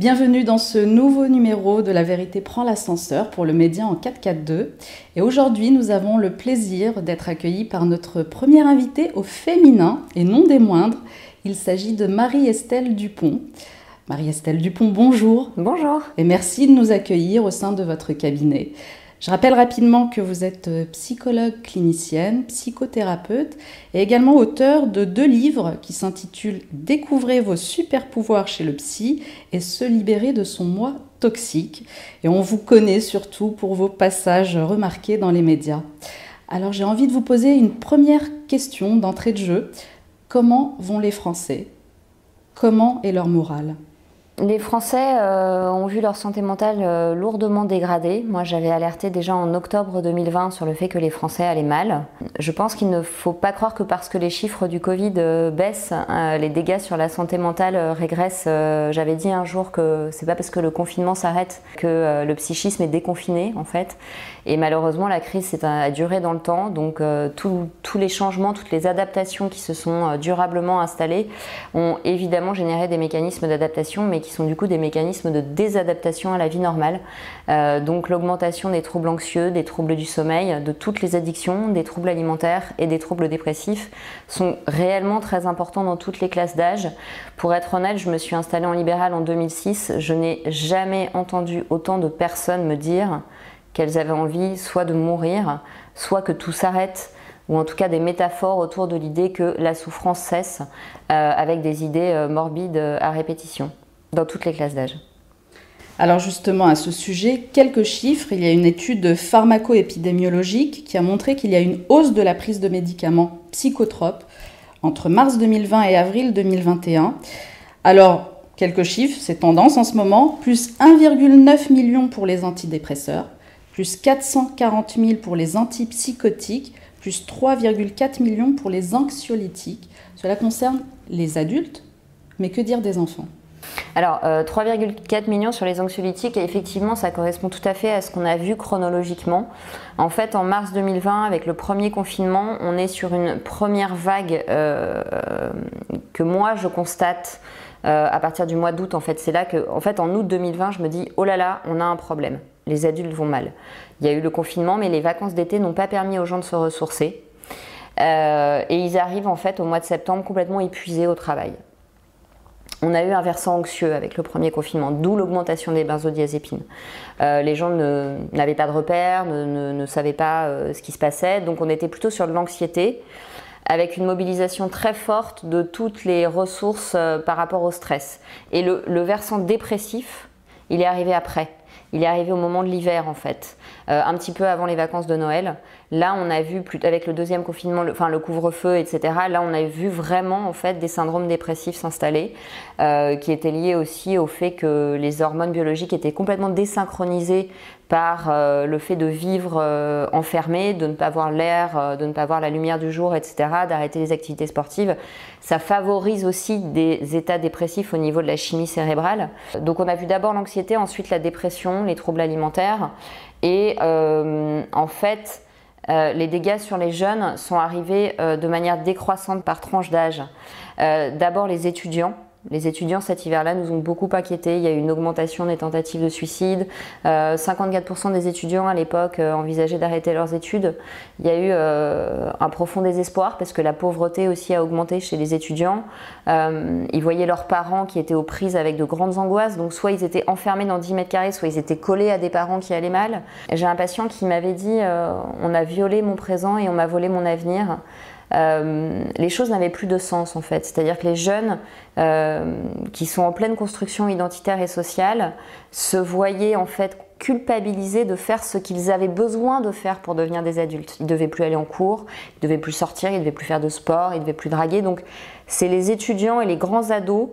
Bienvenue dans ce nouveau numéro de La vérité prend l'ascenseur pour le média en 442. Et aujourd'hui, nous avons le plaisir d'être accueillis par notre première invitée au féminin et non des moindres. Il s'agit de Marie-Estelle Dupont. Marie-Estelle Dupont, bonjour. Bonjour. Et merci de nous accueillir au sein de votre cabinet. Je rappelle rapidement que vous êtes euh, psychologue clinicienne, psychothérapeute et également auteur de deux livres qui s'intitulent Découvrez vos super pouvoirs chez le psy et Se libérer de son moi toxique. Et on vous connaît surtout pour vos passages remarqués dans les médias. Alors j'ai envie de vous poser une première question d'entrée de jeu. Comment vont les Français? Comment est leur morale? Les Français euh, ont vu leur santé mentale euh, lourdement dégradée. Moi, j'avais alerté déjà en octobre 2020 sur le fait que les Français allaient mal. Je pense qu'il ne faut pas croire que parce que les chiffres du Covid euh, baissent, les dégâts sur la santé mentale régressent. J'avais dit un jour que c'est pas parce que le confinement s'arrête que le psychisme est déconfiné, en fait. Et malheureusement, la crise a duré dans le temps. Donc, tous les changements, toutes les adaptations qui se sont durablement installées ont évidemment généré des mécanismes d'adaptation, mais qui qui sont du coup des mécanismes de désadaptation à la vie normale. Euh, donc l'augmentation des troubles anxieux, des troubles du sommeil, de toutes les addictions, des troubles alimentaires et des troubles dépressifs sont réellement très importants dans toutes les classes d'âge. Pour être honnête, je me suis installée en libéral en 2006. Je n'ai jamais entendu autant de personnes me dire qu'elles avaient envie soit de mourir, soit que tout s'arrête ou en tout cas des métaphores autour de l'idée que la souffrance cesse euh, avec des idées euh, morbides à répétition dans toutes les classes d'âge. Alors justement, à ce sujet, quelques chiffres. Il y a une étude pharmaco-épidémiologique qui a montré qu'il y a une hausse de la prise de médicaments psychotropes entre mars 2020 et avril 2021. Alors, quelques chiffres, c'est tendance en ce moment. Plus 1,9 million pour les antidépresseurs, plus 440 000 pour les antipsychotiques, plus 3,4 millions pour les anxiolytiques. Cela concerne les adultes, mais que dire des enfants? Alors, 3,4 euh, millions sur les anxiolytiques, et effectivement, ça correspond tout à fait à ce qu'on a vu chronologiquement. En fait, en mars 2020, avec le premier confinement, on est sur une première vague euh, que moi, je constate euh, à partir du mois d'août. En fait, c'est là que, en fait, en août 2020, je me dis, oh là là, on a un problème. Les adultes vont mal. Il y a eu le confinement, mais les vacances d'été n'ont pas permis aux gens de se ressourcer. et ils arrivent en fait au mois de septembre complètement épuisés au travail. On a eu un versant anxieux avec le premier confinement, d'où l'augmentation des benzodiazépines. Euh, les gens n'avaient pas de repères, ne, savaient pas euh, ce qui se passait, donc on était plutôt sur de l'anxiété, avec une mobilisation très forte de toutes les ressources euh, par rapport au stress. Et le versant dépressif, il est arrivé après. Il est arrivé au moment de l'hiver en fait, euh, un petit peu avant les vacances de Noël. Là, on a vu, avec le deuxième confinement, le, enfin le couvre-feu, etc. Là, on a vu vraiment en fait des syndromes dépressifs s'installer, euh, qui étaient liés aussi au fait que les hormones biologiques étaient complètement désynchronisées par euh, le fait de vivre euh, enfermé, de ne pas voir l'air, euh, de ne pas voir la lumière du jour, etc., d'arrêter les activités sportives. Ça favorise aussi des états dépressifs au niveau de la chimie cérébrale. Donc on a vu d'abord l'anxiété, ensuite la dépression, les troubles alimentaires. Et en fait, les dégâts sur les jeunes sont arrivés de manière décroissante par tranche d'âge. d'abord les étudiants les étudiants cet hiver-là nous ont beaucoup inquiétés. Il y a eu une augmentation des tentatives de suicide. 54% euh, des étudiants à l'époque euh, envisageaient d'arrêter leurs études. Il y a eu euh, un profond désespoir parce que la pauvreté aussi a augmenté chez les étudiants. ils voyaient leurs parents qui étaient aux prises avec de grandes angoisses. Donc soit ils étaient enfermés dans 10 mètres carrés, soit ils étaient collés à des parents qui allaient mal. J'ai un patient qui m'avait dit on a violé mon présent et on m'a volé mon avenir. Euh, les choses n'avaient plus de sens en fait. C'est-à-dire que les jeunes euh, qui sont en pleine construction identitaire et sociale se voyaient en fait culpabilisés de faire ce qu'ils avaient besoin de faire pour devenir des adultes. Ils ne devaient plus aller en cours, ils ne devaient plus sortir, ils ne devaient plus faire de sport, ils ne devaient plus draguer. Donc c'est les étudiants et les grands ados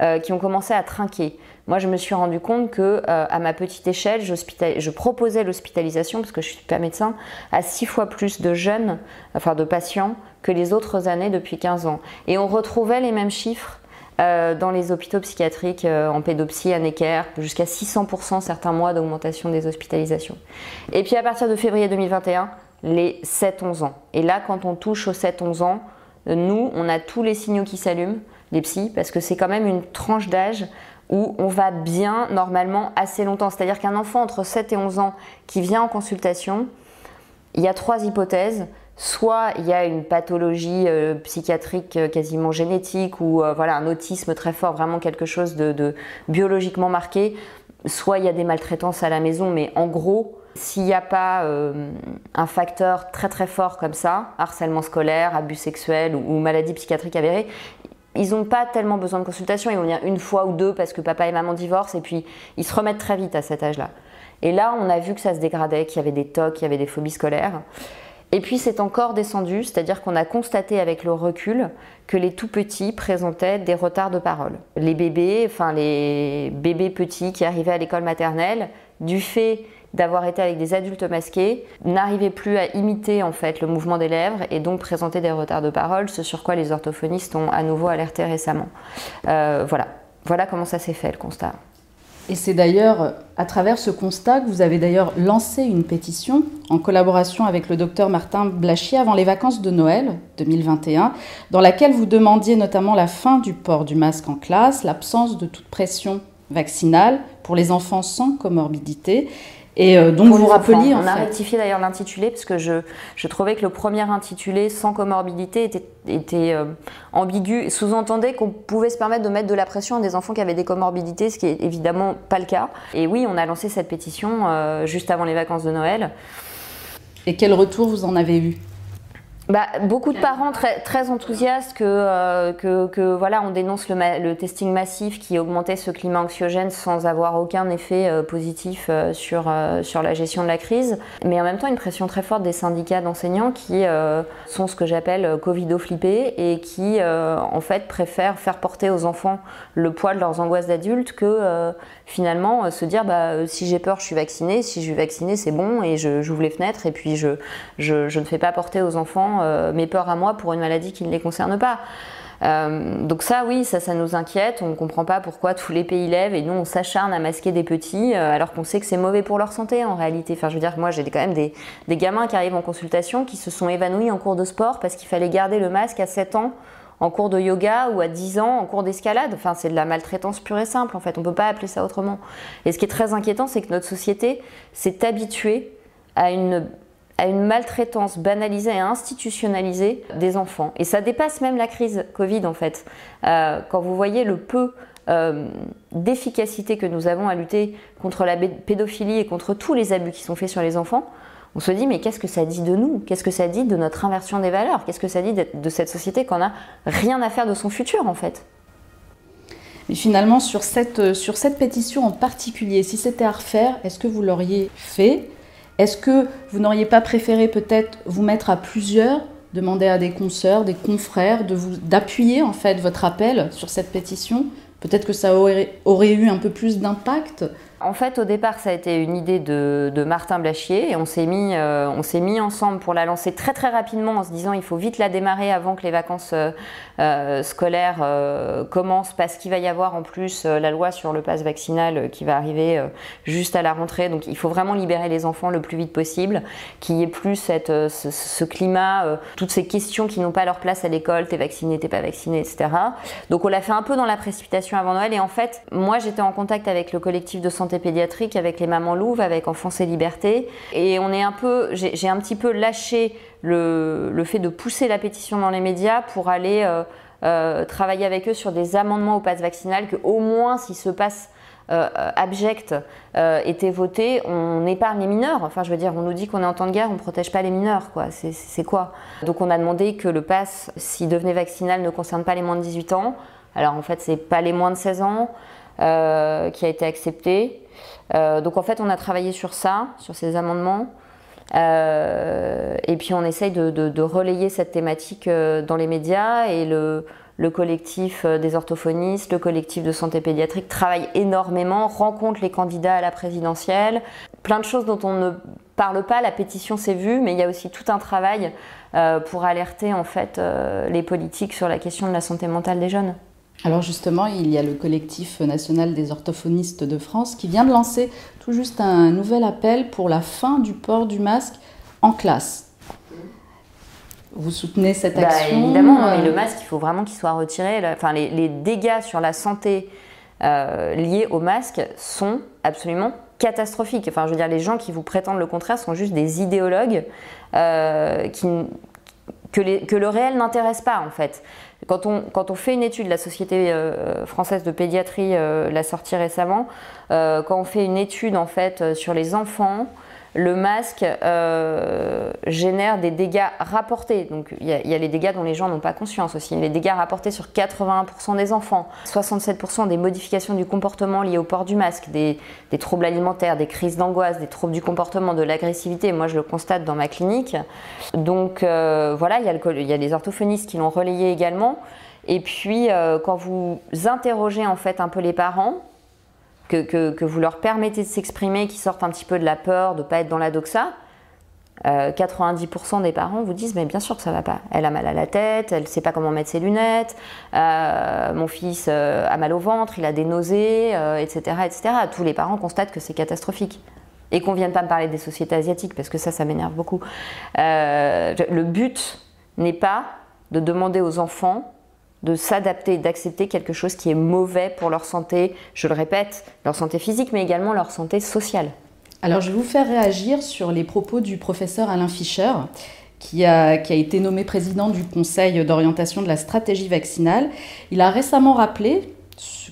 euh, qui ont commencé à trinquer. Moi, je me suis rendu compte que euh, à ma petite échelle, je proposais l'hospitalisation parce que je suis pas médecin à six fois plus de jeunes, enfin de patients que les autres années depuis 15 ans. Et on retrouvait les mêmes chiffres euh, dans les hôpitaux psychiatriques en pédopsie, à Necker, jusqu'à 600% certains mois d'augmentation des hospitalisations. Et puis à partir de février 2021, les 7-11 ans. Et là, quand on touche aux 7-11 ans, nous, on a tous les signaux qui s'allument, les psys, parce que c'est quand même une tranche d'âge où on va bien normalement assez longtemps. C'est-à-dire qu'un enfant entre 7 et 11 ans qui vient en consultation, il y a trois hypothèses. Soit il y a une pathologie euh, psychiatrique euh, quasiment génétique ou euh, voilà un autisme très fort, vraiment quelque chose de, biologiquement marqué. Soit il y a des maltraitances à la maison, mais en gros, s'il n'y a pas un facteur très très fort comme ça, harcèlement scolaire, abus sexuel ou, ou maladie psychiatrique avérée, ils n'ont pas tellement besoin de consultation. Ils vont venir une fois ou deux parce que papa et maman divorcent et puis ils se remettent très vite à cet âge-là. Et là, on a vu que ça se dégradait, qu'il y avait des tocs, qu'il y avait des phobies scolaires. Et puis c'est encore descendu, c'est-à-dire qu'on a constaté avec le recul que les tout petits présentaient des retards de parole. Les bébés, enfin les bébés petits qui arrivaient à l'école maternelle, du fait d'avoir été avec des adultes masqués, n'arrivaient plus à imiter en fait le mouvement des lèvres et donc présentaient des retards de parole, ce sur quoi les orthophonistes ont à nouveau alerté récemment. Euh, voilà, voilà comment ça s'est fait le constat. Et c'est d'ailleurs à travers ce constat que vous avez d'ailleurs lancé une pétition en collaboration avec le docteur Martin Blachier avant les vacances de Noël 2021, dans laquelle vous demandiez notamment la fin du port du masque en classe, l'absence de toute pression vaccinale pour les enfants sans comorbidité et euh, donc vous rappeliez. On a rectifié d'ailleurs l'intitulé parce que je, je, trouvais que le premier intitulé sans comorbidité était, était euh, ambigu, sous-entendait qu'on pouvait se permettre de mettre de la pression à des enfants qui avaient des comorbidités, ce qui est évidemment pas le cas. Et oui, on a lancé cette pétition euh, juste avant les vacances de Noël. Et quel retour vous en avez eu? Bah, beaucoup de parents très, très enthousiastes que, euh, que, voilà, on dénonce le, le, testing massif qui augmentait ce climat anxiogène sans avoir aucun effet euh, positif euh, sur, sur la gestion de la crise. Mais en même temps, une pression très forte des syndicats d'enseignants qui sont ce que j'appelle covido-flippés et qui, en fait, préfèrent faire porter aux enfants le poids de leurs angoisses d'adultes que finalement se dire bah, si j'ai peur, je suis vacciné, si je suis vacciné, c'est bon et j'ouvre les fenêtres et puis je, je, ne fais pas porter aux enfants euh, mes peurs à moi pour une maladie qui ne les concerne pas. Euh, donc ça, oui, ça, ça nous inquiète. On ne comprend pas pourquoi tous les pays lèvent et nous, on s'acharne à masquer des petits euh, alors qu'on sait que c'est mauvais pour leur santé en réalité. Enfin, je veux dire, moi, j'ai quand même des, des, gamins qui arrivent en consultation qui se sont évanouis en cours de sport parce qu'il fallait garder le masque à 7 ans en cours de yoga ou à 10 ans en cours d'escalade. Enfin, c'est de la maltraitance pure et simple en fait. On ne peut pas appeler ça autrement. Et ce qui est très inquiétant, c'est que notre société s'est habituée à une maltraitance banalisée et institutionnalisée des enfants. Et ça dépasse même la crise Covid en fait. Euh, quand vous voyez le peu euh, d'efficacité que nous avons à lutter contre la pédophilie et contre tous les abus qui sont faits sur les enfants, on se dit mais qu'est-ce que ça dit de nous? Qu'est-ce que ça dit de notre inversion des valeurs? Qu'est-ce que ça dit de cette société qu'on n'a rien à faire de son futur en fait? Mais finalement, sur cette, sur cette pétition en particulier, si c'était à refaire, est-ce que vous l'auriez fait? Est-ce que vous n'auriez pas préféré peut-être vous mettre à plusieurs, demander à des consoeurs, des confrères d'appuyer en fait votre appel sur cette pétition? Peut-être que ça aurait eu un peu plus d'impact en fait, au départ, ça a été une idée de, Martin Blachier et on s'est mis, euh, on s'est mis ensemble pour la lancer très très rapidement en se disant il faut vite la démarrer avant que les vacances euh, euh, scolaires commencent parce qu'il va y avoir en plus la loi sur le pass vaccinal qui va arriver juste à la rentrée. Donc il faut vraiment libérer les enfants le plus vite possible, qu'il n'y ait plus cette, ce, climat, toutes ces questions qui n'ont pas leur place à l'école, t'es vacciné, t'es pas vacciné, etc. Donc on l'a fait un peu dans la précipitation avant Noël et en fait, moi j'étais en contact avec le collectif de santé pédiatrique avec les mamans louves, avec Enfance et Liberté. Et on est un peu, j'ai un petit peu lâché le, le, fait de pousser la pétition dans les médias pour aller euh, euh, travailler avec eux sur des amendements au pass vaccinal, que au moins si ce passe euh, abject était voté, on épargne les mineurs. Enfin, je veux dire, on nous dit qu'on est en temps de guerre, on ne protège pas les mineurs, quoi. C'est quoi? Donc, on a demandé que le pass, s'il devenait vaccinal, ne concerne pas les moins de 18 ans. Alors, en fait, c'est pas les moins de 16 ans. Euh, qui a été accepté. Euh, donc en fait, on a travaillé sur ça, sur ces amendements. Euh, et puis on essaye de, relayer cette thématique dans les médias et le, le, collectif des orthophonistes, le collectif de santé pédiatrique travaille énormément, rencontre les candidats à la présidentielle, plein de choses dont on ne parle pas, la pétition s'est vue, mais il y a aussi tout un travail pour alerter en fait les politiques sur la question de la santé mentale des jeunes. Alors justement, il y a le collectif national des orthophonistes de France qui vient de lancer tout juste un nouvel appel pour la fin du port du masque en classe. Vous soutenez cette bah, action Évidemment, mais le masque, il faut vraiment qu'il soit retiré. Enfin, les, dégâts sur la santé liées au masque sont absolument catastrophiques. Enfin, je veux dire, les gens qui vous prétendent le contraire sont juste des idéologues qui, que, le réel n'intéresse pas en fait. Quand on, fait une étude, la Société euh, française de pédiatrie euh, l'a sorti récemment, euh, quand on fait une étude en fait sur les enfants, le masque euh, génère des dégâts rapportés. Il y, a les dégâts dont les gens n'ont pas conscience aussi. Les dégâts rapportés sur 81% des enfants, 67% des modifications du comportement liées au port du masque, des, troubles alimentaires, des crises d'angoisse, des troubles du comportement, de l'agressivité. Moi je le constate dans ma clinique. Donc euh, voilà, il y, a il y, a des orthophonistes qui l'ont relayé également. Et puis euh, quand vous interrogez en fait un peu les parents, que, vous leur permettez de s'exprimer, qu'ils sortent un petit peu de la peur, de ne pas être dans la doxa, 90% euh, des parents vous disent mais bien sûr que ça va pas. Elle a mal à la tête, elle ne sait pas comment mettre ses lunettes, euh, mon fils euh, a mal au ventre, il a des nausées, etc., etc. Tous les parents constatent que c'est catastrophique. Et qu'on ne vienne pas me parler des sociétés asiatiques parce que ça, ça m'énerve beaucoup. le but n'est pas de demander aux enfants de s'adapter, d'accepter quelque chose qui est mauvais pour leur santé, je le répète, leur santé physique, mais également leur santé sociale. Alors je vais vous faire réagir sur les propos du professeur Alain Fischer, qui a, qui a été nommé président du Conseil d'orientation de la stratégie vaccinale. Il a récemment rappelé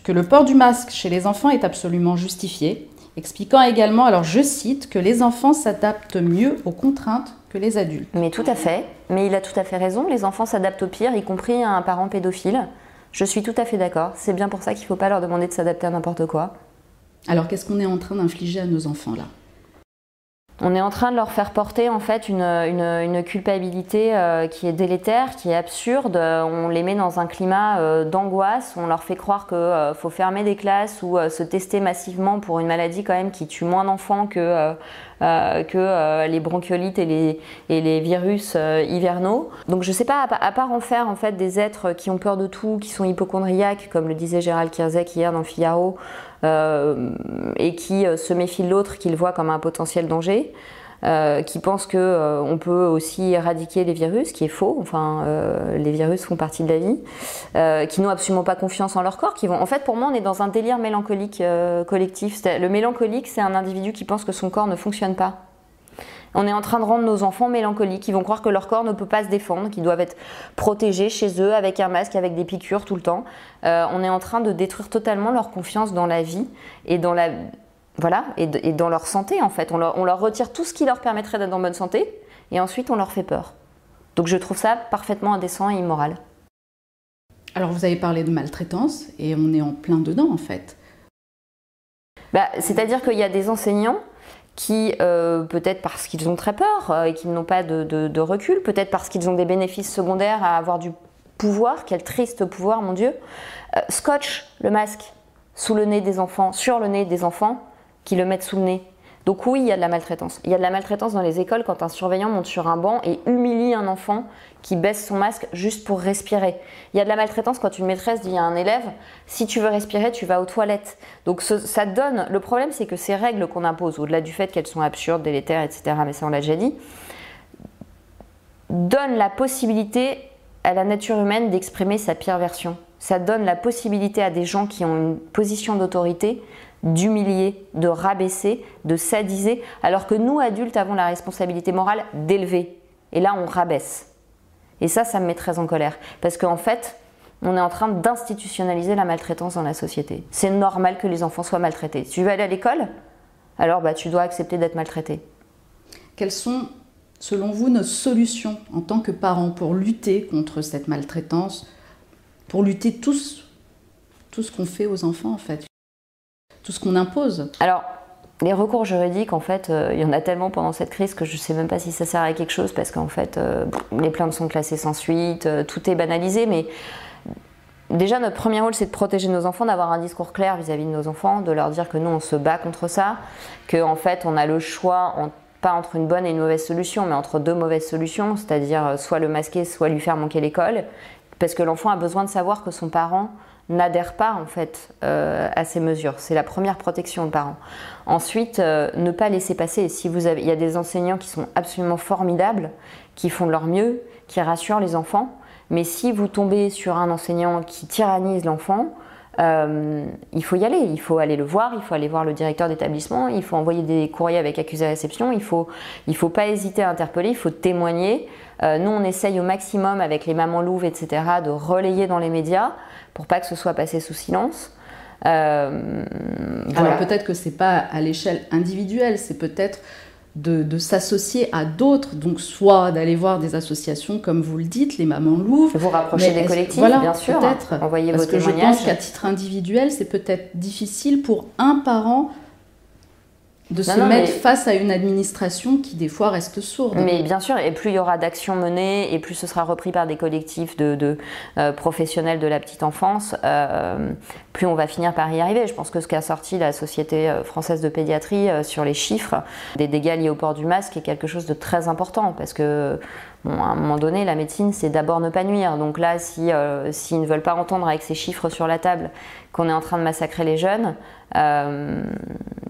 que le port du masque chez les enfants est absolument justifié, expliquant également, alors je cite, que les enfants s'adaptent mieux aux contraintes que les adultes. Mais tout à fait, mais il a tout à fait raison, les enfants s'adaptent au pire, y compris à un parent pédophile. Je suis tout à fait d'accord, c'est bien pour ça qu'il ne faut pas leur demander de s'adapter à n'importe quoi. Alors qu'est-ce qu'on est en train d'infliger à nos enfants là? On est en train de leur faire porter en fait une, culpabilité euh, qui est délétère, qui est absurde. On les met dans un climat euh, d'angoisse. On leur fait croire qu'il euh, faut fermer des classes ou se tester massivement pour une maladie quand même qui tue moins d'enfants que, les bronchiolites et les, virus hivernaux. Donc je sais pas, à, part en faire en fait des êtres qui ont peur de tout, qui sont hypochondriaques, comme le disait Gérald Kirzek hier dans Figaro, et qui euh, se méfie de l'autre, qu'il voit comme un potentiel danger. Euh, qui pense que on peut aussi éradiquer les virus, qui est faux. Enfin, les virus font partie de la vie, qui n'ont absolument pas confiance en leur corps, qui vont. En fait, pour moi, on est dans un délire mélancolique collectif. Le mélancolique, c'est un individu qui pense que son corps ne fonctionne pas. On est en train de rendre nos enfants mélancoliques. Ils vont croire que leur corps ne peut pas se défendre, qu'ils doivent être protégés chez eux avec un masque, avec des piqûres tout le temps. Euh, on est en train de détruire totalement leur confiance dans la vie et dans la voilà et, dans leur santé en fait. On leur, retire tout ce qui leur permettrait d'être en bonne santé et ensuite on leur fait peur. Donc je trouve ça parfaitement indécent et immoral. Alors vous avez parlé de maltraitance et on est en plein dedans en fait. Bah, c'est-à-dire qu'il y a des enseignants qui, euh, peut-être parce qu'ils ont très peur euh, et qu'ils n'ont pas de, recul, peut-être parce qu'ils ont des bénéfices secondaires à avoir du pouvoir, quel triste pouvoir, mon Dieu, euh, scotch le masque sous le nez des enfants, sur le nez des enfants, qui le mettent sous le nez. Donc oui, il y a de la maltraitance. Il y a de la maltraitance dans les écoles quand un surveillant monte sur un banc et humilie un enfant qui baisse son masque juste pour respirer. Il y a de la maltraitance quand une maîtresse dit à un élève si tu veux respirer, tu vas aux toilettes. Donc ça donne. Le problème, c'est que ces règles qu'on impose, au-delà du fait qu'elles sont absurdes, délétères, etc., mais ça on l'a déjà dit, donnent la possibilité à la nature humaine d'exprimer sa pire version. Ça donne la possibilité à des gens qui ont une position d'autorité d'humilier, de rabaisser, de sadiser, alors que nous, adultes, avons la responsabilité morale d'élever. Et là, on rabaisse. Et ça, ça me met très en colère. Parce qu'en fait, on est en train d'institutionnaliser la maltraitance dans la société. C'est normal que les enfants soient maltraités. Si tu veux aller à l'école, alors bah, tu dois accepter d'être maltraité. Quelles sont, selon vous, nos solutions en tant que parents pour lutter contre cette maltraitance, pour lutter tous, tout ce qu'on fait aux enfants en fait tout ce qu'on impose. Alors, les recours juridiques, en fait, euh, il y en a tellement pendant cette crise que je ne sais même pas si ça sert à quelque chose parce qu'en fait, euh, les plaintes sont classées sans suite, euh, tout est banalisé, mais déjà notre premier rôle c'est de protéger nos enfants, d'avoir un discours clair vis-à-vis de nos enfants, de leur dire que nous on se bat contre ça, qu'en en fait on a le choix pas entre une bonne et une mauvaise solution, mais entre deux mauvaises solutions, c'est-à-dire soit le masquer, soit lui faire manquer l'école, parce que l'enfant a besoin de savoir que son parent n'adhère pas en fait euh, à ces mesures. C'est la première protection aux parents. Ensuite, euh, ne pas laisser passer. Si vous avez, il y a des enseignants qui sont absolument formidables, qui font de leur mieux, qui rassurent les enfants. Mais si vous tombez sur un enseignant qui tyrannise l'enfant, il faut y aller, il faut aller le voir, il faut aller voir le directeur d'établissement, il faut envoyer des courriers avec accusé réception, il faut, il faut pas hésiter à interpeller, il faut témoigner. nous, on essaye au maximum avec les mamans louves, etc., de relayer dans les médias pour pas que ce soit passé sous silence. Euh, Alors peut-être que c'est pas à l'échelle individuelle, c'est peut-être de, s'associer à d'autres, donc soit d'aller voir des associations comme vous le dites, les mamans louves. Vous rapprocher des collectifs, bien sûr. Peut-être. Envoyer Parce que je pense qu'à titre individuel, c'est peut-être difficile pour un parent de se mettre face à une administration qui des fois reste sourde. Mais bien sûr, et plus il y aura d'actions menées, et plus ce sera repris par des collectifs de, euh, professionnels de la petite enfance, euh, plus on va finir par y arriver. Je pense que ce qu'a sorti la Société euh, française de pédiatrie sur les chiffres des dégâts liés au port du masque est quelque chose de très important, parce que à un moment donné, la médecine, c'est d'abord ne pas nuire. Donc là, si, s'ils ne veulent pas entendre avec ces chiffres sur la table qu'on est en train de massacrer les jeunes, euh,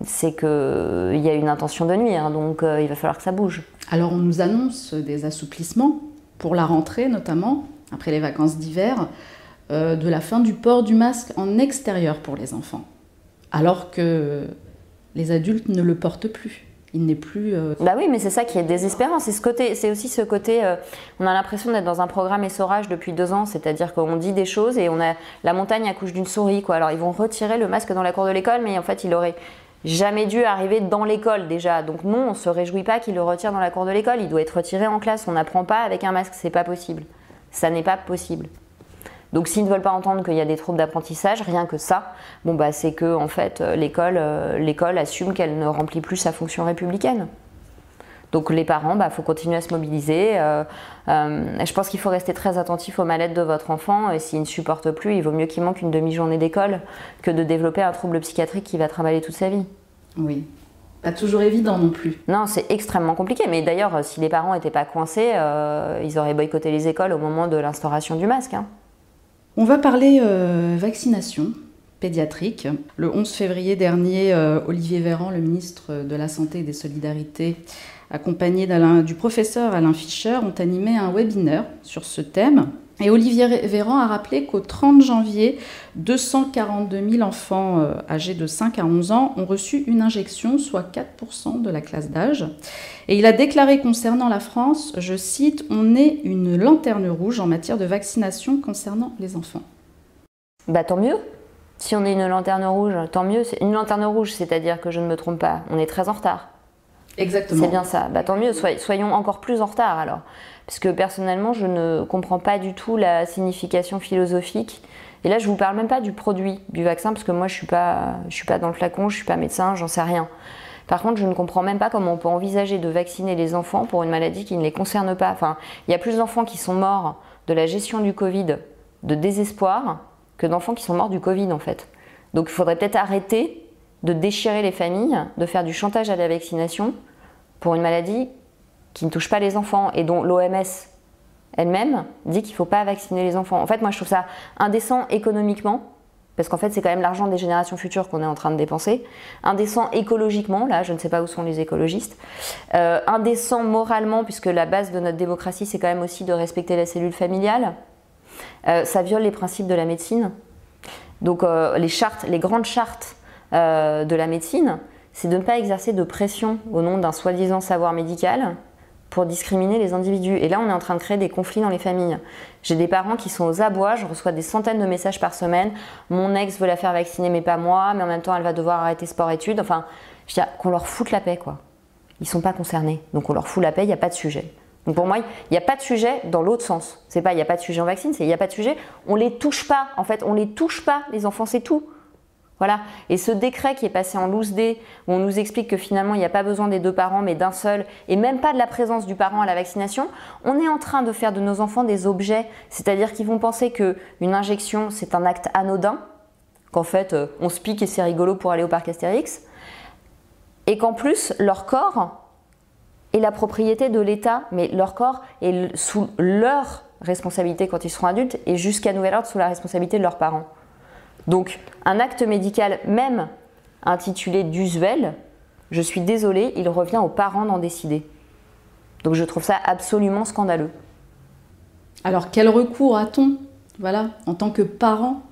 c'est qu'il y a une intention de nuire, donc euh, il va falloir que ça bouge. Alors on nous annonce des assouplissements pour la rentrée notamment, après les vacances d'hiver, euh, de la fin du port du masque en extérieur pour les enfants, alors que les adultes ne le portent plus il n'est plus. Euh, bah oui, mais c'est ça qui est désespérant. C'est ce côté, c'est aussi ce côté. Euh, on a l'impression d'être dans un programme essorage depuis deux ans, c'est-à-dire qu'on dit des choses et on a la montagne accouche d'une souris, quoi. Alors ils vont retirer le masque dans la cour de l'école, mais en fait il aurait jamais dû arriver dans l'école déjà. Donc non, on se réjouit pas qu'il le retire dans la cour de l'école. Il doit être retiré en classe. On n'apprend pas avec un masque, c'est pas possible. Ça n'est pas possible. Donc s'ils ne veulent pas entendre qu'il y a des troubles d'apprentissage, rien que ça, bon bah c'est que en fait euh, l'école, euh, l'école assume qu'elle ne remplit plus sa fonction républicaine. Donc les parents, il bah, faut continuer à se mobiliser. Euh, je pense qu'il faut rester très attentif au mal-être de votre enfant. Et s'il ne supporte plus, il vaut mieux qu'il manque une demi-journée d'école que de développer un trouble psychiatrique qui va travailler toute sa vie. Oui. Pas toujours évident non plus. Non, c'est extrêmement compliqué. Mais d'ailleurs, si les parents n'étaient pas coincés, ils auraient boycotté les écoles au moment de l'instauration du masque. Hein. On va parler euh, vaccination pédiatrique. Le 11 février dernier, euh, Olivier Véran, le ministre de la Santé et des Solidarités, accompagné du professeur Alain Fischer, ont animé un webinaire sur ce thème. Et Olivier Véran a rappelé qu'au 30 janvier, 242 000 enfants euh, âgés de 5 à 11 ans ont reçu une injection, soit 4% de la classe d'âge. Et il a déclaré concernant la France, je cite, On est une lanterne rouge en matière de vaccination concernant les enfants. Bah tant mieux. Si on est une lanterne rouge, tant mieux. Une lanterne rouge, c'est-à-dire que je ne me trompe pas, on est très en retard. Exactement. C'est bien ça. Bah, tant mieux, soyons encore plus en retard alors. Parce que personnellement, je ne comprends pas du tout la signification philosophique. Et là, je vous parle même pas du produit du vaccin, parce que moi, je suis suis pas dans le flacon, je suis pas médecin, j'en sais rien. Par contre, je ne comprends même pas comment on peut envisager de vacciner les enfants pour une maladie qui ne les concerne pas. Enfin, il y a plus d'enfants qui sont morts de la gestion du Covid de désespoir que d'enfants qui sont morts du Covid en fait. Donc il faudrait peut-être arrêter de déchirer les familles, de faire du chantage à la vaccination pour une maladie qui ne touche pas les enfants et dont l'OMS elle-même dit qu'il ne faut pas vacciner les enfants. En fait, moi, je trouve ça indécent économiquement, parce qu'en fait, c'est quand même l'argent des générations futures qu'on est en train de dépenser. Indécent écologiquement, là, je ne sais pas où sont les écologistes. Euh, indécent moralement, puisque la base de notre démocratie, c'est quand même aussi de respecter la cellule familiale. Euh, ça viole les principes de la médecine. Donc, euh, les chartes, les grandes chartes de la médecine, c'est de ne pas exercer de pression au nom d'un soi-disant savoir médical pour discriminer les individus. Et là, on est en train de créer des conflits dans les familles. J'ai des parents qui sont aux abois, je reçois des centaines de messages par semaine. Mon ex veut la faire vacciner, mais pas moi, mais en même temps, elle va devoir arrêter sport-études. Enfin, je dis qu'on leur foute la paix, quoi. Ils sont pas concernés, donc on leur fout la paix, il n'y a pas de sujet. Donc pour moi, il n'y a pas de sujet dans l'autre sens. C'est pas il n'y a pas de sujet en vaccine, c'est il n'y a pas de sujet. On les touche pas, en fait, on les touche pas, les enfants, c'est tout. Voilà. Et ce décret qui est passé en loose day, où on nous explique que finalement il n'y a pas besoin des deux parents, mais d'un seul, et même pas de la présence du parent à la vaccination, on est en train de faire de nos enfants des objets, c'est-à-dire qu'ils vont penser qu'une injection c'est un acte anodin, qu'en fait euh, on se pique et c'est rigolo pour aller au parc Astérix, et qu'en plus leur corps est la propriété de l'État, mais leur corps est sous leur responsabilité quand ils seront adultes, et jusqu'à nouvel ordre sous la responsabilité de leurs parents. Donc un acte médical, même intitulé d'usuel, je suis désolée, il revient aux parents d'en décider. Donc je trouve ça absolument scandaleux. Alors quel recours a-t-on, voilà, en tant que parent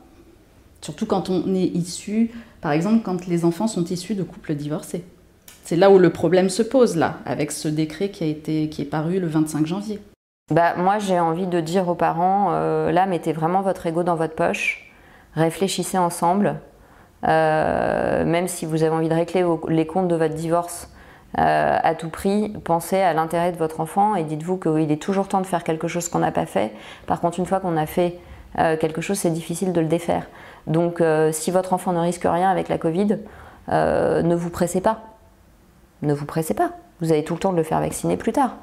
Surtout quand on est issu, par exemple, quand les enfants sont issus de couples divorcés? C'est là où le problème se pose, là, avec ce décret qui, a été, qui est paru le 25 janvier. Bah, moi, j'ai envie de dire aux parents, euh, là, mettez vraiment votre ego dans votre poche, réfléchissez ensemble, euh, même si vous avez envie de régler les comptes de votre divorce euh, à tout prix, pensez à l'intérêt de votre enfant et dites-vous qu'il est toujours temps de faire quelque chose qu'on n'a pas fait. Par contre, une fois qu'on a fait quelque chose, c'est difficile de le défaire. Donc, si votre enfant ne risque rien avec la Covid, ne vous pressez pas. Ne vous pressez pas. Vous avez tout le temps de le faire vacciner plus tard.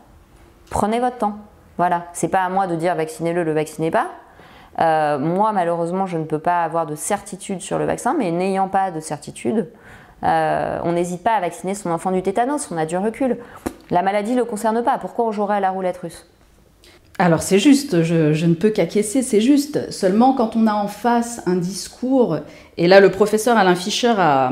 Prenez votre temps. Voilà, c'est pas à moi de dire vaccinez-le, le vaccinez pas. Euh, moi, malheureusement, je ne peux pas avoir de certitude sur le vaccin, mais n'ayant pas de certitude, euh, on n'hésite pas à vacciner son enfant du tétanos, on a du recul. La maladie ne le concerne pas, pourquoi on jouerait à la roulette russe? Alors c'est juste, je, je, ne peux qu'acquiescer, c'est juste. Seulement quand on a en face un discours, et là le professeur Alain Fischer a,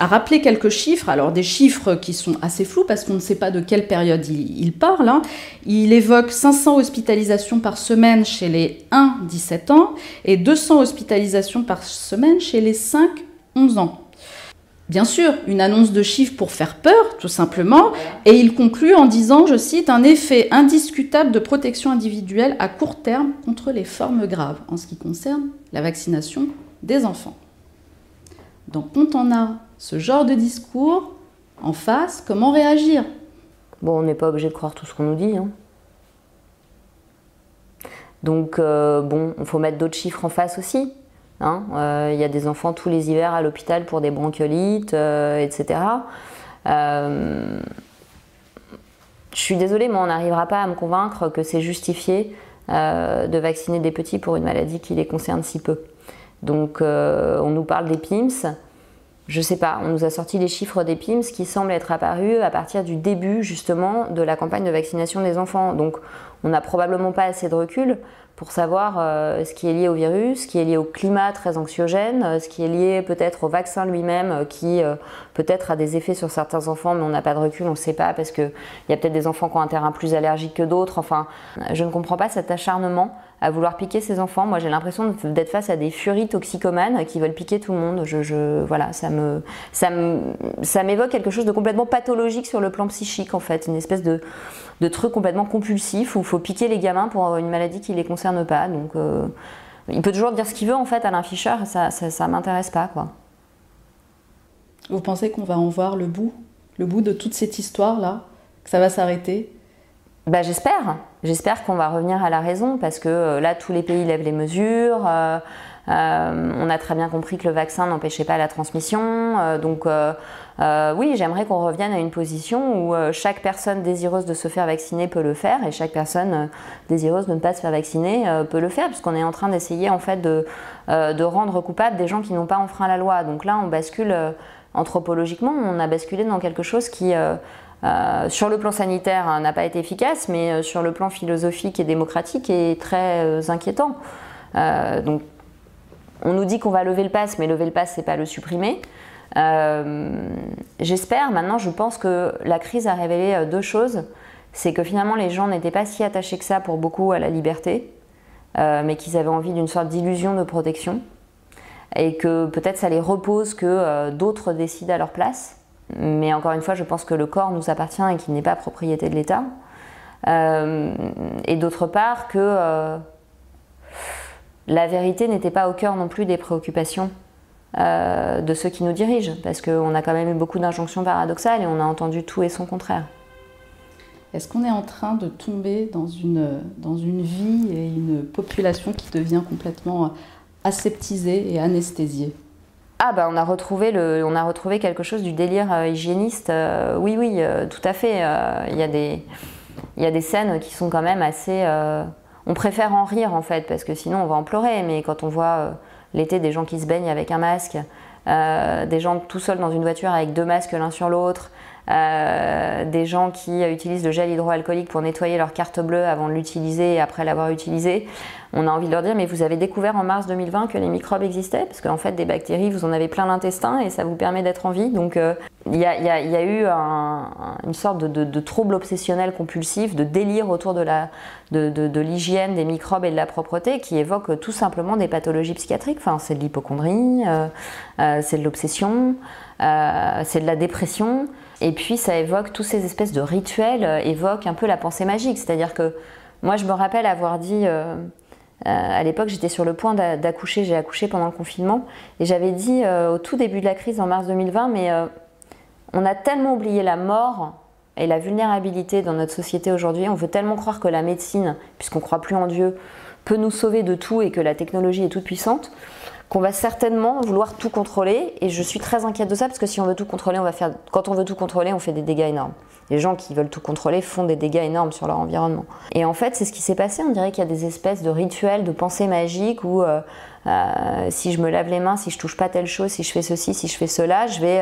a rappelé quelques chiffres, alors des chiffres qui sont assez flous parce qu'on ne sait pas de quelle période il, parle. Hein. Il évoque 500 hospitalisations par semaine chez les 1-17 ans et 200 hospitalisations par semaine chez les 5-11 ans. Bien sûr, une annonce de chiffres pour faire peur, tout simplement, et il conclut en disant, je cite, un effet indiscutable de protection individuelle à court terme contre les formes graves en ce qui concerne la vaccination des enfants. Donc quand on a ce genre de discours en face, comment réagir? Bon, on n'est pas obligé de croire tout ce qu'on nous dit. Hein. Donc, euh, bon, il faut mettre d'autres chiffres en face aussi. Hein. Euh, il y a des enfants tous les hivers à l'hôpital pour des bronchiolites, euh, etc. je suis désolée, mais on n'arrivera pas à me convaincre que c'est justifié de vacciner des petits pour une maladie qui les concerne si peu. Donc, on nous parle des PIMS je sais pas, on nous a sorti les chiffres des PIMS qui semblent être apparus à partir du début justement de la campagne de vaccination des enfants. Donc on n'a probablement pas assez de recul pour savoir euh, ce qui est lié au virus, ce qui est lié au climat très anxiogène, euh, ce qui est lié peut-être au vaccin lui-même euh, qui peut-être a des effets sur certains enfants, mais on n'a pas de recul, on ne sait pas parce qu'il y a peut-être des enfants qui ont un terrain plus allergique que d'autres. Enfin, je ne comprends pas cet acharnement à vouloir piquer ses enfants. Moi, j'ai l'impression d'être face à des furies toxicomanes qui veulent piquer tout le monde. Je, voilà, ça me, ça ça m'évoque quelque chose de complètement pathologique sur le plan psychique, en fait, une espèce de, de truc complètement compulsif où il faut piquer les gamins pour une maladie qui les concerne pas. Donc, euh, il peut toujours dire ce qu'il veut, en fait, Alain Fischer. Ça, ça, ça m'intéresse pas, quoi. Vous pensez qu'on va en voir le bout, le bout de toute cette histoire là, que ça va s'arrêter? Bah, J'espère. J'espère qu'on va revenir à la raison parce que euh, là, tous les pays lèvent les mesures. Euh, euh, on a très bien compris que le vaccin n'empêchait pas la transmission. donc, oui, j'aimerais qu'on revienne à une position où chaque personne désireuse de se faire vacciner peut le faire et chaque personne désireuse de ne pas se faire vacciner peut le faire, puisqu'on est en train d'essayer en fait de, de rendre coupables des gens qui n'ont pas enfreint la loi. Donc là, on bascule anthropologiquement, on a basculé dans quelque chose qui euh, sur le plan sanitaire, hein, n'a pas été efficace, mais euh, sur le plan philosophique et démocratique est très euh, inquiétant. donc, on nous dit qu'on va lever le pass, mais lever le pass, c'est pas le supprimer. J'espère. Maintenant, je pense que la crise a révélé deux choses. C'est que finalement, les gens n'étaient pas si attachés que ça pour beaucoup à la liberté, mais qu'ils avaient envie d'une sorte d'illusion de protection, et que peut-être ça les repose que d'autres décident à leur place. Mais encore une fois, je pense que le corps nous appartient et qu'il n'est pas propriété de l'État. Euh, et d'autre part, que euh, la vérité n'était pas au cœur non plus des préoccupations euh, de ceux qui nous dirigent, parce qu'on a quand même eu beaucoup d'injonctions paradoxales et on a entendu tout et son contraire. Est-ce qu'on est en train de tomber dans une, dans une vie et une population qui devient complètement aseptisée et anesthésiée? Ah on a retrouvé le, on a retrouvé quelque chose du délire euh, hygiéniste. Euh, oui oui, euh, tout à fait. Il y a des, il y a des scènes qui sont quand même assez. on préfère en rire en fait parce que sinon on va en pleurer. Mais quand on voit l'été des gens qui se baignent avec un masque, des gens tout seuls dans une voiture avec deux masques l'un sur l'autre, des gens qui utilisent le gel hydroalcoolique pour nettoyer leur carte bleue avant de l'utiliser et après l'avoir utilisé. On a envie de leur dire, mais vous avez découvert en mars 2020 que les microbes existaient, parce qu'en fait, des bactéries, vous en avez plein l'intestin et ça vous permet d'être en vie. Donc, il y, a, eu une sorte de, trouble obsessionnel compulsif, de délire autour de, l'hygiène, des microbes et de la propreté qui évoque tout simplement des pathologies psychiatriques. Enfin, c'est de l'hypochondrie, euh, euh, c'est de l'obsession, euh, c'est de la dépression. Et puis ça évoque tous ces espèces de rituels, évoque un peu la pensée magique. C'est-à-dire que moi, je me rappelle avoir dit. À l'époque, j'étais sur le point d'accoucher, j'ai accouché pendant le confinement, et j'avais dit au tout début de la crise en mars 2020, mais on a tellement oublié la mort et la vulnérabilité dans notre société aujourd'hui. On veut tellement croire que la médecine, puisqu'on ne croit plus en Dieu, peut nous sauver de tout et que la technologie est toute puissante, qu'on va certainement vouloir tout contrôler. Et je suis très inquiète de ça parce que si on veut tout contrôler, on va faire. Quand on veut tout contrôler, on fait des dégâts énormes. Les gens qui veulent tout contrôler font des dégâts énormes sur leur environnement. Et en fait, c'est ce qui s'est passé. On dirait qu'il y a des espèces de rituels, de pensées magiques où euh, euh, si je me lave les mains, si je touche pas telle chose, si je fais ceci, si je fais cela, je vais,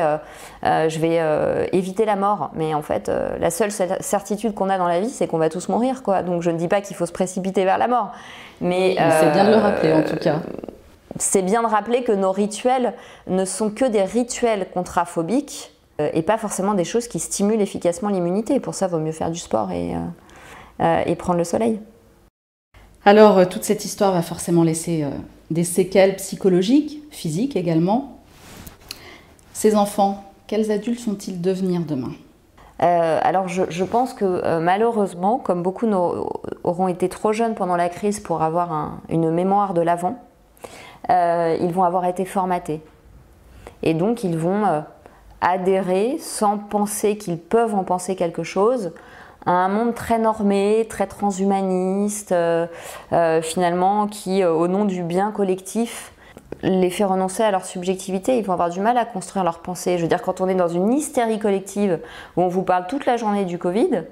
euh, je vais éviter la mort. Mais en fait, la seule certitude qu'on a dans la vie, c'est qu'on va tous mourir. Quoi. Donc je ne dis pas qu'il faut se précipiter vers la mort. Mais c'est bien de le rappeler en tout cas c'est bien de rappeler que nos rituels ne sont que des rituels contraphobiques euh, et pas forcément des choses qui stimulent efficacement l'immunité. Pour ça, il vaut mieux faire du sport et, euh, euh, et prendre le soleil. Alors, toute cette histoire va forcément laisser des séquelles psychologiques, physiques également. Ces enfants, quels adultes sont-ils devenir demain? Alors je, pense que malheureusement, comme beaucoup auront été trop jeunes pendant la crise pour avoir une mémoire de l'avant, euh, ils vont avoir été formatés. Et donc ils vont euh, adhérer sans penser qu'ils peuvent en penser quelque chose à un monde très normé, très transhumaniste, euh, finalement, qui, au nom du bien collectif, les fait renoncer à leur subjectivité. Ils vont avoir du mal à construire leur pensée. Je veux dire, quand on est dans une hystérie collective où on vous parle toute la journée du Covid,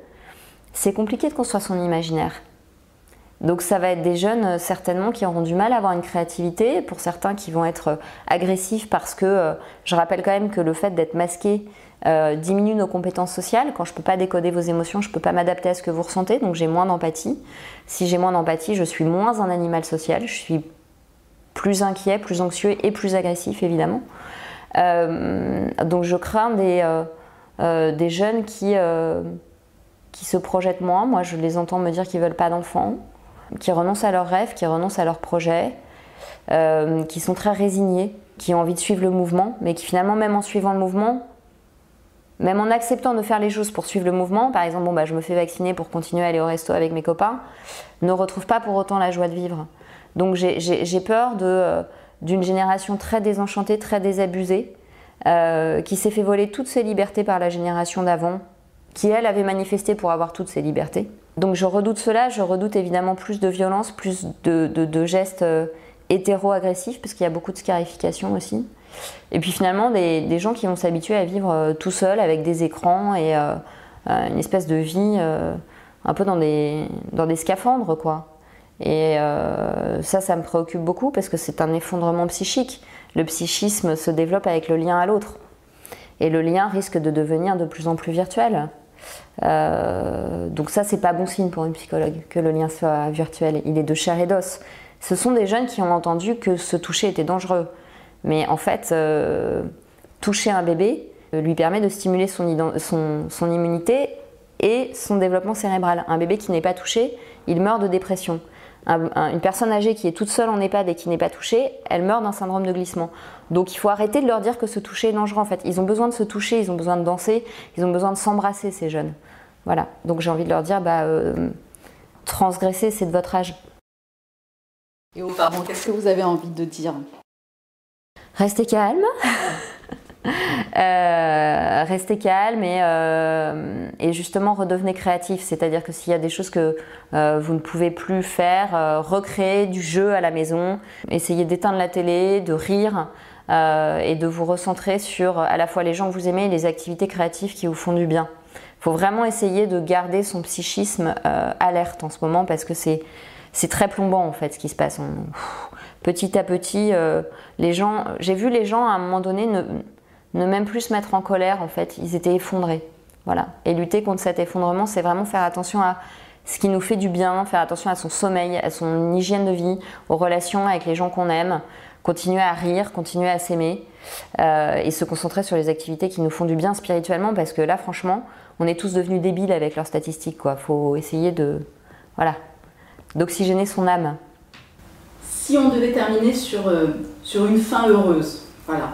c'est compliqué de construire son imaginaire. Donc ça va être des jeunes euh, certainement qui auront du mal à avoir une créativité, pour certains qui vont être euh, agressifs parce que euh, je rappelle quand même que le fait d'être masqué diminue nos compétences sociales. Quand je ne peux pas décoder vos émotions, je ne peux pas m'adapter à ce que vous ressentez, donc j'ai moins d'empathie. Si j'ai moins d'empathie, je suis moins un animal social, je suis plus inquiet, plus anxieux et plus agressif évidemment. donc je crains des, des jeunes qui, qui se projettent moins. Moi je les entends me dire qu'ils veulent pas d'enfants qui renoncent à leurs rêves, qui renoncent à leurs projets, euh, qui sont très résignés, qui ont envie de suivre le mouvement, mais qui finalement, même en suivant le mouvement, même en acceptant de faire les choses pour suivre le mouvement, par exemple, bon, bah, je me fais vacciner pour continuer à aller au resto avec mes copains, ne retrouvent pas pour autant la joie de vivre. Donc j'ai peur euh, d'une génération très désenchantée, très désabusée, euh, qui s'est fait voler toutes ses libertés par la génération d'avant, qui elle avait manifesté pour avoir toutes ses libertés. Donc je redoute cela, je redoute évidemment plus de violence, plus de, gestes euh, hétéro-agressifs, parce qu'il y a beaucoup de scarification aussi. Et puis finalement, des, gens qui vont s'habituer à vivre euh, tout seuls avec des écrans et euh, une espèce de vie un peu dans des, dans des scaphandres, quoi. Et ça, ça me préoccupe beaucoup parce que c'est un effondrement psychique. Le psychisme se développe avec le lien à l'autre. Et le lien risque de devenir de plus en plus virtuel. Euh, donc ça, c'est pas bon signe pour une psychologue que le lien soit virtuel. Il est de chair et d'os. Ce sont des jeunes qui ont entendu que se toucher était dangereux. Mais en fait, euh, toucher un bébé euh, lui permet de stimuler son, son, immunité et son développement cérébral. Un bébé qui n'est pas touché, il meurt de dépression. Une personne âgée qui est toute seule en EHPAD et qui n'est pas touchée, elle meurt d'un syndrome de glissement. Donc il faut arrêter de leur dire que se toucher est dangereux en fait. Ils ont besoin de se toucher, ils ont besoin de danser, ils ont besoin de s'embrasser ces jeunes. Voilà, donc j'ai envie de leur dire, bah, euh, transgresser, c'est de votre âge. Et aux parents, qu'est-ce que vous avez envie de dire? Restez calme. Euh, restez calme et, euh, et, justement redevenez créatif. C'est-à-dire que s'il y a des choses que vous ne pouvez plus faire, recréer du jeu à la maison, essayez d'éteindre la télé, de rire et de vous recentrer sur à la fois les gens que vous aimez et les activités créatives qui vous font du bien. Il faut vraiment essayer de garder son psychisme euh, alerte en ce moment parce que c'est très plombant en fait ce qui se passe. petit à petit, euh, les gens, j'ai vu les gens à un moment donné ne, ne même plus se mettre en colère en fait, ils étaient effondrés. Voilà. Et lutter contre cet effondrement, c'est vraiment faire attention à ce qui nous fait du bien, faire attention à son sommeil, à son hygiène de vie, aux relations avec les gens qu'on aime, continuer à rire, continuer à s'aimer euh, et se concentrer sur les activités qui nous font du bien spirituellement parce que là, franchement, on est tous devenus débiles avec leurs statistiques. Il faut essayer de, voilà, d'oxygéner son âme. Si on devait terminer sur, euh, sur une fin heureuse, voilà,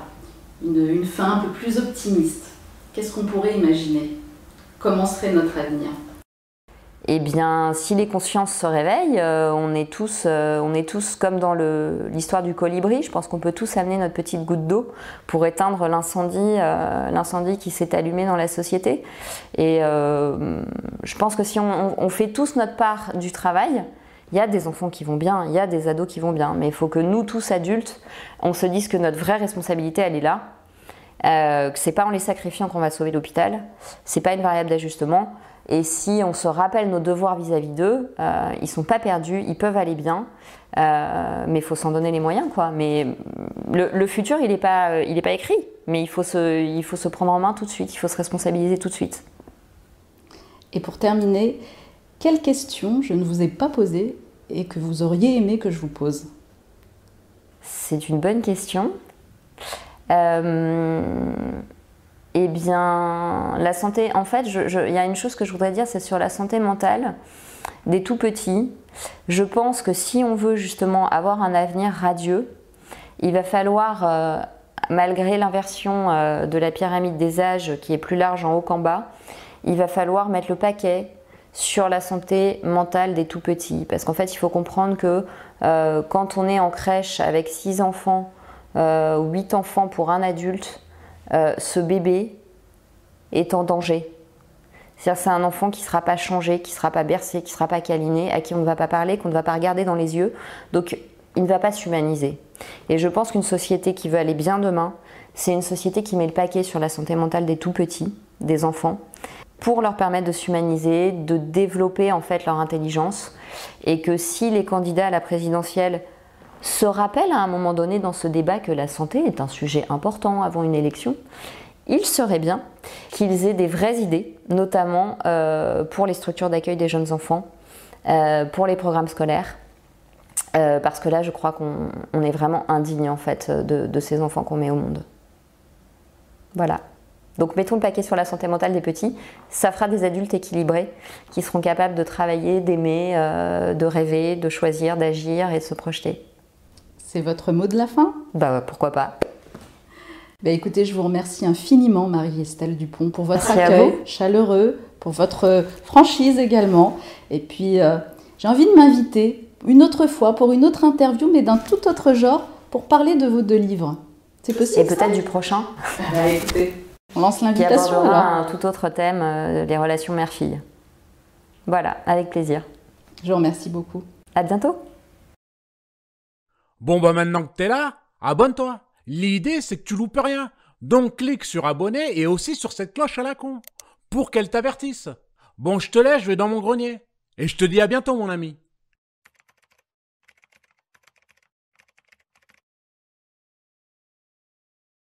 une, fin un peu plus optimiste, qu'est-ce qu'on pourrait imaginer? Comment serait notre avenir? Eh bien, si les consciences se réveillent, euh, on, est tous, euh, on est tous comme dans l'histoire du colibri. Je pense qu'on peut tous amener notre petite goutte d'eau pour éteindre l'incendie, euh, qui s'est allumé dans la société. Et je pense que si on, fait tous notre part du travail, il y a des enfants qui vont bien, il y a des ados qui vont bien, mais il faut que nous tous adultes, on se dise que notre vraie responsabilité, elle est là. Euh, que c'est pas en les sacrifiant qu'on va sauver l'hôpital, c'est pas une variable d'ajustement. Et si on se rappelle nos devoirs vis-à-vis d'eux, euh, ils sont pas perdus, ils peuvent aller bien, euh, mais il faut s'en donner les moyens, quoi. Mais le, futur, il n'est pas, euh, il est pas écrit, mais il faut, se, il faut se prendre en main tout de suite, il faut se responsabiliser tout de suite. Et pour terminer, quelle question je ne vous ai pas posée et que vous auriez aimé que je vous pose C'est une bonne question. Euh, eh bien, la santé, en fait, il y a une chose que je voudrais dire, c'est sur la santé mentale des tout petits. Je pense que si on veut justement avoir un avenir radieux, il va falloir, euh, malgré l'inversion euh, de la pyramide des âges qui est plus large en haut qu'en bas, il va falloir mettre le paquet sur la santé mentale des tout petits. Parce qu'en fait, il faut comprendre que euh, quand on est en crèche avec six enfants, ou 8 enfants pour un adulte, euh, ce bébé est en danger. C'est-à-dire c'est un enfant qui ne sera pas changé, qui ne sera pas bercé, qui ne sera pas câliné, à qui on ne va pas parler, qu'on ne va pas regarder dans les yeux. Donc il ne va pas s'humaniser. Et je pense qu'une société qui veut aller bien demain, c'est une société qui met le paquet sur la santé mentale des tout petits, des enfants, pour leur permettre de s'humaniser, de développer en fait leur intelligence. Et que si les candidats à la présidentielle se rappellent à un moment donné dans ce débat que la santé est un sujet important avant une élection, il serait bien qu'ils aient des vraies idées, notamment euh, pour les structures d'accueil des jeunes enfants, euh, pour les programmes scolaires, euh, parce que là, je crois qu'on est vraiment indigne en fait de, de ces enfants qu'on met au monde. Voilà. Donc mettons le paquet sur la santé mentale des petits, ça fera des adultes équilibrés qui seront capables de travailler, d'aimer, de rêver, de choisir, d'agir et de se projeter. C'est votre mot de la fin? Bah pourquoi pas. Bah écoutez, je vous remercie infiniment Marie-Estelle Dupont pour votre accueil chaleureux, pour votre franchise également. Et puis euh, j'ai envie de m'inviter une autre fois pour une autre interview, mais d'un tout autre genre, pour parler de vos deux livres. C'est possible Et peut-être du prochain. Bah, écoutez, on lance l'invitation. Qui abordera un tout autre thème, euh, les relations mère-fille. Voilà, avec plaisir. Je vous remercie beaucoup. À bientôt. Bon bah maintenant que t'es là, abonne-toi. L'idée c'est que tu loupes rien. Donc clique sur abonner et aussi sur cette cloche à la con pour qu'elle t'avertisse. Bon, je te laisse, je vais dans mon grenier. Et je te dis à bientôt mon ami.